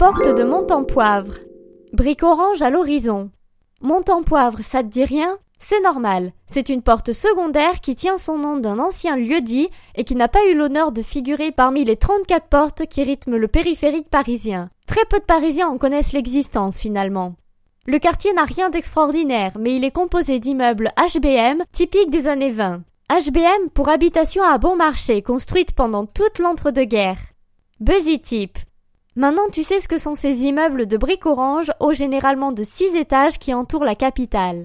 Porte de Montempoivre. Brique orange à l'horizon. Montempoivre, ça te dit rien? C'est normal. C'est une porte secondaire qui tient son nom d'un ancien lieu-dit et qui n'a pas eu l'honneur de figurer parmi les 34 portes qui rythment le périphérique parisien. Très peu de Parisiens en connaissent l'existence finalement. Le quartier n'a rien d'extraordinaire, mais il est composé d'immeubles HBM typiques des années 20. HBM pour habitation à bon marché, construite pendant toute l'entre-deux-guerres. Buzzy type. Maintenant, tu sais ce que sont ces immeubles de briques orange, hauts généralement de six étages qui entourent la capitale.